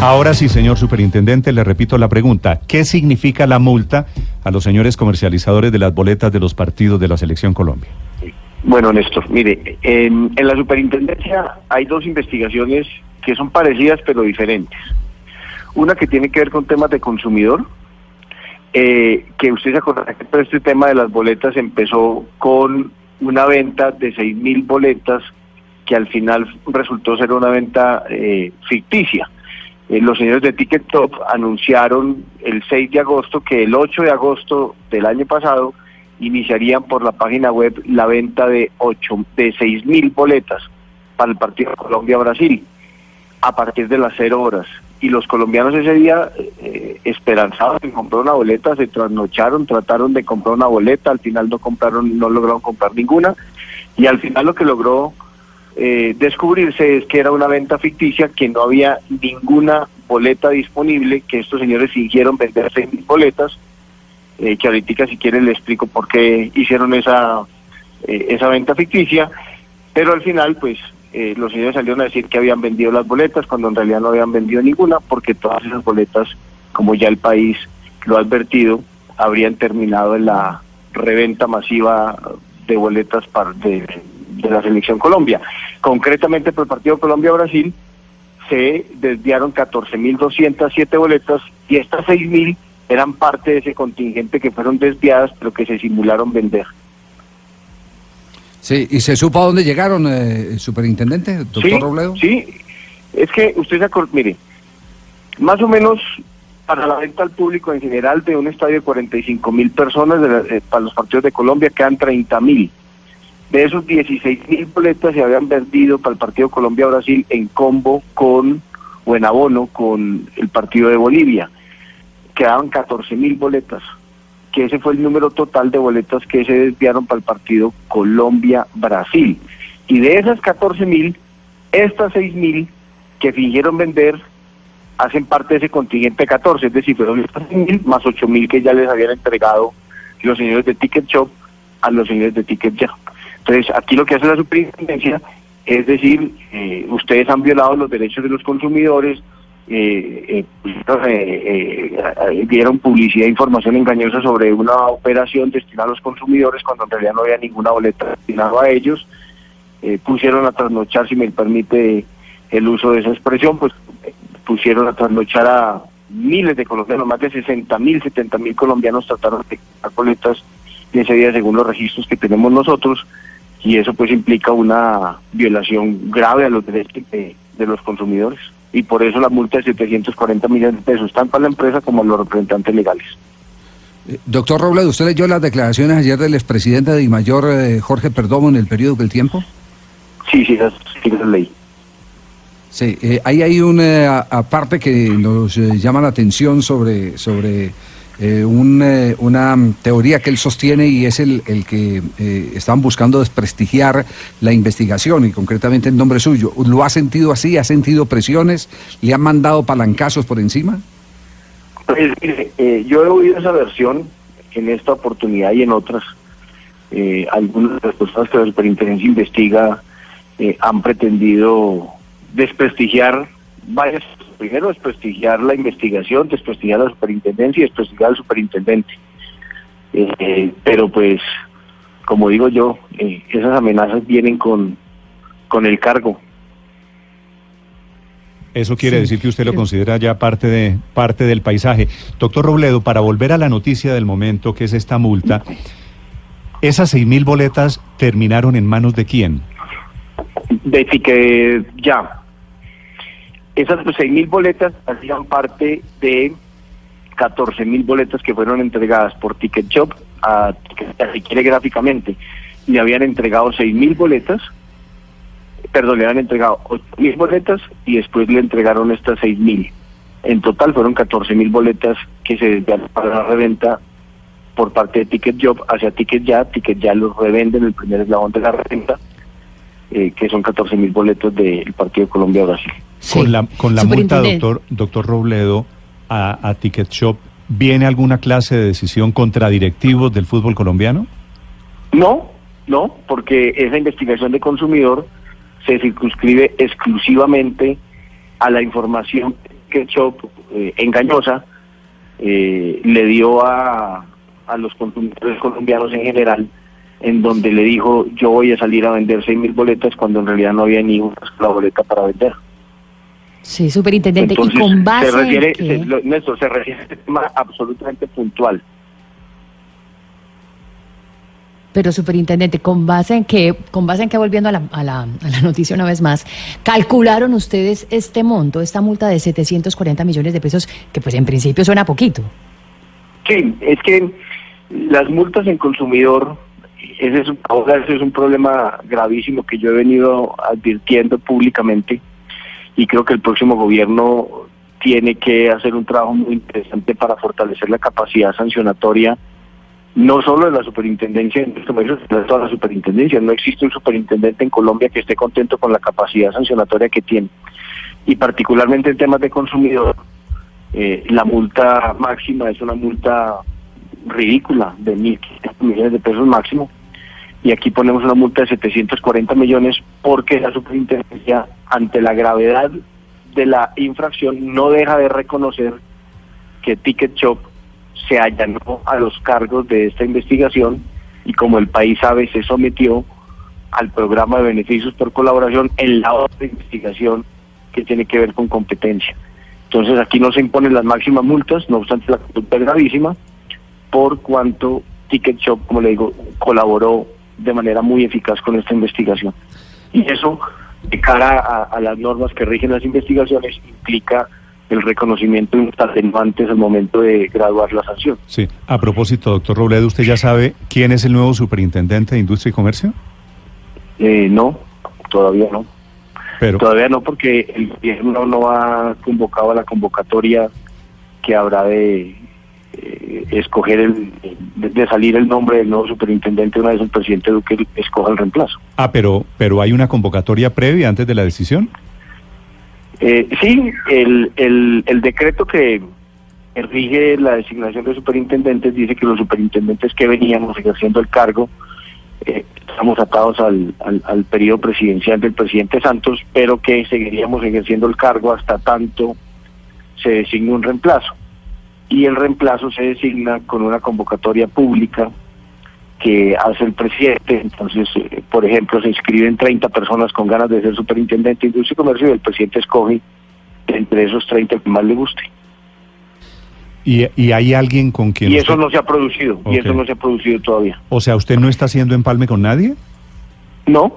Ahora sí, señor superintendente, le repito la pregunta. ¿Qué significa la multa a los señores comercializadores de las boletas de los partidos de la Selección Colombia? Bueno, Néstor, mire, en, en la superintendencia hay dos investigaciones que son parecidas pero diferentes. Una que tiene que ver con temas de consumidor, eh, que usted se acordará que todo este tema de las boletas empezó con una venta de seis mil boletas que al final resultó ser una venta eh, ficticia. Eh, los señores de Ticket Top anunciaron el 6 de agosto que el 8 de agosto del año pasado iniciarían por la página web la venta de ocho, de seis mil boletas para el partido Colombia-Brasil a partir de las cero horas. Y los colombianos ese día eh, esperanzados en comprar una boleta, se trasnocharon, trataron de comprar una boleta, al final no compraron, no lograron comprar ninguna, y al final lo que logró eh, descubrirse es que era una venta ficticia, que no había ninguna boleta disponible, que estos señores fingieron vender seis mil boletas, eh, que ahorita si quieren le explico por qué hicieron esa, eh, esa venta ficticia, pero al final pues eh, los señores salieron a decir que habían vendido las boletas cuando en realidad no habían vendido ninguna porque todas esas boletas, como ya el país lo ha advertido, habrían terminado en la reventa masiva de boletas para de, de la selección Colombia. Concretamente por el partido Colombia-Brasil se desviaron 14.207 boletas y estas 6.000 eran parte de ese contingente que fueron desviadas pero que se simularon vender. Sí, ¿y se supo a dónde llegaron, eh, superintendente, doctor sí, Robledo? Sí, es que usted se acuerda, mire, más o menos para la venta al público en general de un estadio de 45 mil personas de la, eh, para los partidos de Colombia quedan 30 mil. De esos 16 mil boletas se habían vendido para el partido Colombia-Brasil en combo con, o en abono con el partido de Bolivia. Quedaban 14 mil boletas que ese fue el número total de boletas que se desviaron para el partido Colombia-Brasil. Y de esas 14 mil, estas 6 mil que fingieron vender hacen parte de ese contingente de 14, es decir, fueron estas 6 mil más 8 mil que ya les habían entregado los señores de Ticket Shop a los señores de Ticket Ya. Entonces, aquí lo que hace la superintendencia es decir, eh, ustedes han violado los derechos de los consumidores, eh, eh, dieron publicidad e información engañosa sobre una operación destinada a los consumidores cuando en realidad no había ninguna boleta destinada a ellos. pusieron a trasnochar, si me permite el uso de esa expresión, pues pusieron a trasnochar a miles de colombianos, más de 60 mil, 70 mil colombianos trataron de en ese día según los registros que tenemos nosotros y eso pues implica una violación grave a los derechos de, de los consumidores y por eso la multa de 740 millones de pesos, tanto a la empresa como a los representantes legales. Eh, doctor Robledo, ¿usted leyó las declaraciones ayer del expresidente de Mayor eh, Jorge Perdomo en el periodo del tiempo? Sí, sí, las, sí las leí. Sí, eh, ahí hay una parte que nos eh, llama la atención sobre, sobre eh, un, eh, una teoría que él sostiene y es el, el que eh, están buscando desprestigiar la investigación y concretamente en nombre suyo. ¿Lo ha sentido así? ¿Ha sentido presiones? ¿Le han mandado palancazos por encima? Pues mire, eh, yo he oído esa versión en esta oportunidad y en otras. Algunas de las personas que la superintendencia investiga han pretendido desprestigiar varias primero desprestigiar la investigación, desprestigiar la superintendencia y desprestigiar al superintendente. Eh, pero pues, como digo yo, eh, esas amenazas vienen con, con el cargo. Eso quiere decir que usted lo considera ya parte de parte del paisaje. Doctor Robledo, para volver a la noticia del momento, que es esta multa, ¿esas seis mil boletas terminaron en manos de quién? De que ya. Esas pues, seis mil boletas hacían parte de 14 mil boletas que fueron entregadas por Ticket Shop a, a si quiere gráficamente. Le habían entregado seis mil boletas perdón, le han entregado ocho mil boletas y después le entregaron estas seis mil. En total fueron 14 mil boletas que se desviaron para la reventa por parte de Ticket Job hacia Ticket Ya. Ticket Ya los revende en el primer eslabón de la reventa, eh, que son 14 mil boletos del partido Colombia-Brasil. Sí. Con la, con la multa, doctor, doctor Robledo, a, a Ticket Shop, ¿viene alguna clase de decisión contra directivos del fútbol colombiano? No, no, porque esa investigación de consumidor se circunscribe exclusivamente a la información que Shop eh, engañosa eh, le dio a, a los consumidores colombianos en general, en donde le dijo yo voy a salir a vender seis mil boletas cuando en realidad no había ni una sola boleta para vender. Sí, superintendente. Entonces, ¿Y con base se refiere, en qué? se- lo- Néstor, se refiere a este tema absolutamente puntual. Pero superintendente, ¿con base en qué, con base en qué, volviendo a la, a, la, a la noticia una vez más, calcularon ustedes este monto, esta multa de 740 millones de pesos, que pues en principio suena poquito? Sí, es que las multas en consumidor, ese es, un- ahora ese es un problema gravísimo que yo he venido advirtiendo públicamente y creo que el próximo gobierno tiene que hacer un trabajo muy interesante para fortalecer la capacidad sancionatoria, no solo de la superintendencia comercio, sino de toda la superintendencia. No existe un superintendente en Colombia que esté contento con la capacidad sancionatoria que tiene. Y particularmente en temas de consumidor, eh, la multa máxima es una multa ridícula de 1.500 millones de pesos máximo y aquí ponemos una multa de 740 millones porque la superintendencia ante la gravedad de la infracción no deja de reconocer que Ticket Shop se allanó a los cargos de esta investigación y como el país sabe se sometió al programa de beneficios por colaboración en la otra investigación que tiene que ver con competencia. Entonces aquí no se imponen las máximas multas, no obstante la conducta es gravísima, por cuanto Ticket Shop, como le digo, colaboró de manera muy eficaz con esta investigación. Y eso, de cara a, a las normas que rigen las investigaciones, implica el reconocimiento de atenuantes al momento de graduar la sanción. Sí. A propósito, doctor Robledo, ¿usted ya sabe quién es el nuevo superintendente de Industria y Comercio? Eh, no, todavía no. Pero, Todavía no, porque el gobierno no ha convocado a la convocatoria que habrá de eh, escoger el, de, salir el nombre del nuevo superintendente una vez el presidente Duque escoja el reemplazo. ah, pero, pero hay una convocatoria previa antes de la decisión. Eh, sí, el, el, el decreto que rige la designación de superintendentes dice que los superintendentes que veníamos ejerciendo el cargo eh, estamos atados al, al, al periodo presidencial del presidente Santos, pero que seguiríamos ejerciendo el cargo hasta tanto se designe un reemplazo. Y el reemplazo se designa con una convocatoria pública que hace el presidente. Entonces, eh, por ejemplo, se inscriben 30 personas con ganas de ser superintendente de industria y comercio y el presidente escoge entre esos 30 el que más le guste. Y, y hay alguien con quien... Y eso no se ha producido, y eso no se ha producido todavía. O sea, ¿usted no está haciendo empalme con nadie? No.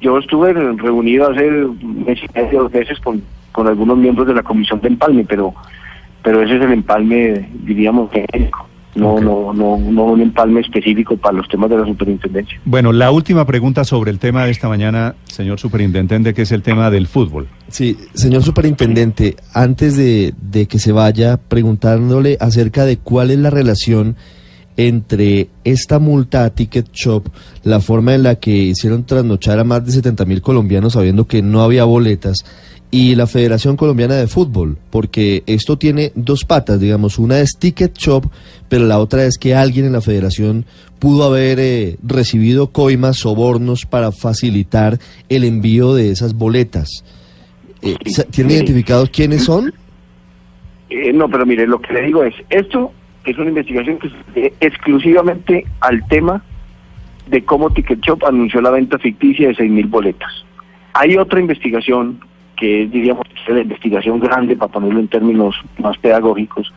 Yo estuve reunido hace un mes y medio, dos meses con, con algunos miembros de la comisión de empalme, pero pero ese es el empalme, diríamos, genérico. No, no, no, no un empalme específico para los temas de la superintendencia. Bueno, la última pregunta sobre el tema de esta mañana, señor superintendente, que es el tema del fútbol. Sí, señor superintendente, antes de, de que se vaya, preguntándole acerca de cuál es la relación entre esta multa a Ticket Shop, la forma en la que hicieron trasnochar a más de 70 mil colombianos sabiendo que no había boletas, y la Federación Colombiana de Fútbol, porque esto tiene dos patas, digamos, una es Ticket Shop, pero la otra es que alguien en la federación pudo haber eh, recibido coimas, sobornos para facilitar el envío de esas boletas. Eh, ¿Tienen identificados quiénes son? Eh, no, pero mire, lo que le digo es, esto es una investigación que refiere exclusivamente al tema de cómo Ticket Shop anunció la venta ficticia de 6.000 boletas. Hay otra investigación que es, diríamos, la investigación grande, para ponerlo en términos más pedagógicos,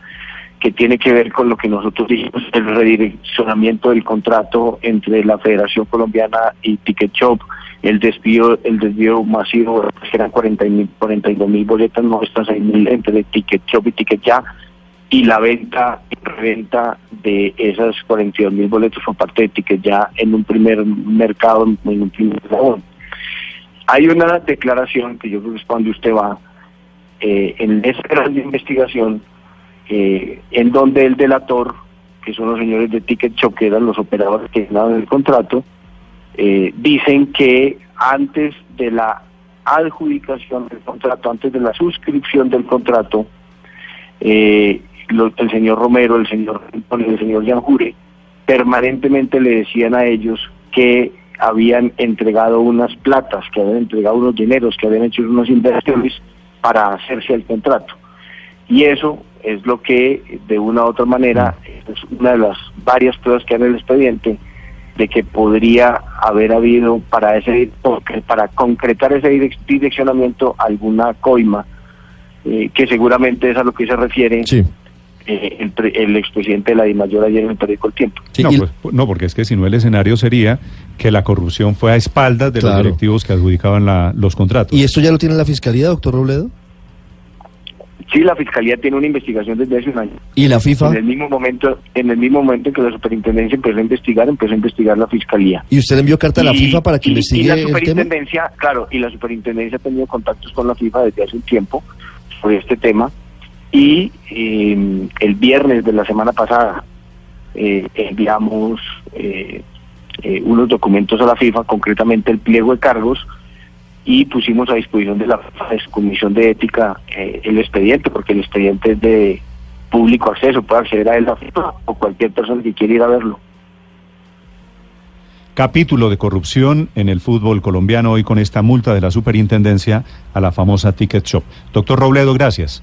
que tiene que ver con lo que nosotros dijimos, el redireccionamiento del contrato entre la Federación Colombiana y Ticket Shop, el desvío, el desvío masivo, que eran 40 mil, 42 mil boletas, no estas 6 mil entre Ticket Shop y Ticket Ya, y la venta y reventa de esas 42 mil boletos por parte de Ticket Ya en un primer mercado, en un primer eslabón. Hay una declaración que yo creo que es cuando usted va, eh, en esa gran investigación, eh, en donde el delator, que son los señores de Ticket Shop, que eran los operadores que daban el contrato, eh, dicen que antes de la adjudicación del contrato, antes de la suscripción del contrato, lo- el señor Romero, el señor el señor Yanjure permanentemente le decían a ellos que habían entregado unas platas, que habían entregado unos dineros, que habían hecho unas inversiones para hacerse el contrato. Y eso es lo que, de una u otra manera, es una de las varias pruebas que hay en el expediente de que podría haber habido para ese para concretar ese direc- direccionamiento alguna coima eh, que seguramente es a lo que se refiere Sí. Eh, el, pre- el expresidente de la DIMAYOR ayer en el periódico El Tiempo. Sí, no, pues, no, porque es que si no el escenario sería que la corrupción fue a espaldas de Claro. los directivos que adjudicaban la- los contratos. ¿Y esto ya lo tiene la fiscalía, doctor Robledo? Sí, la fiscalía tiene una investigación desde hace un año. ¿Y la FIFA? En el mismo momento, en el mismo momento en que la superintendencia empezó a investigar, empezó a investigar la fiscalía. ¿Y usted le envió carta a la Y- FIFA para que y- investigue y la el tema? superintendencia, claro, y la superintendencia ha tenido contactos con la FIFA desde hace un tiempo sobre este tema. Y eh, el viernes de la semana pasada eh, enviamos eh, eh, unos documentos a la FIFA, concretamente el pliego de cargos, y pusimos a disposición de la Comisión de Ética eh, el expediente, porque el expediente es de público acceso, puede acceder a él la FIFA o cualquier persona que quiera ir a verlo. Capítulo de corrupción en el fútbol colombiano hoy con esta multa de la superintendencia a la famosa Ticket Shop. Doctor Robledo, gracias.